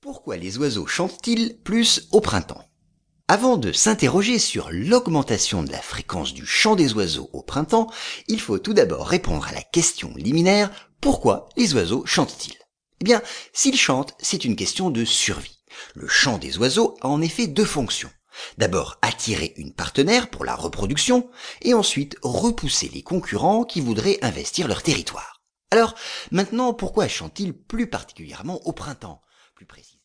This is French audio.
Pourquoi les oiseaux chantent-ils plus au printemps? Avant de s'interroger sur l'augmentation de la fréquence du chant des oiseaux au printemps, il faut tout d'abord répondre à la question liminaire pourquoi les oiseaux chantent-ils? Eh bien, s'ils chantent, c'est une question de survie. Le chant des oiseaux a en effet deux fonctions. D'abord attirer une partenaire pour la reproduction, et ensuite repousser les concurrents qui voudraient investir leur territoire. Alors, maintenant, pourquoi chantent-ils plus particulièrement au printemps? Plus précis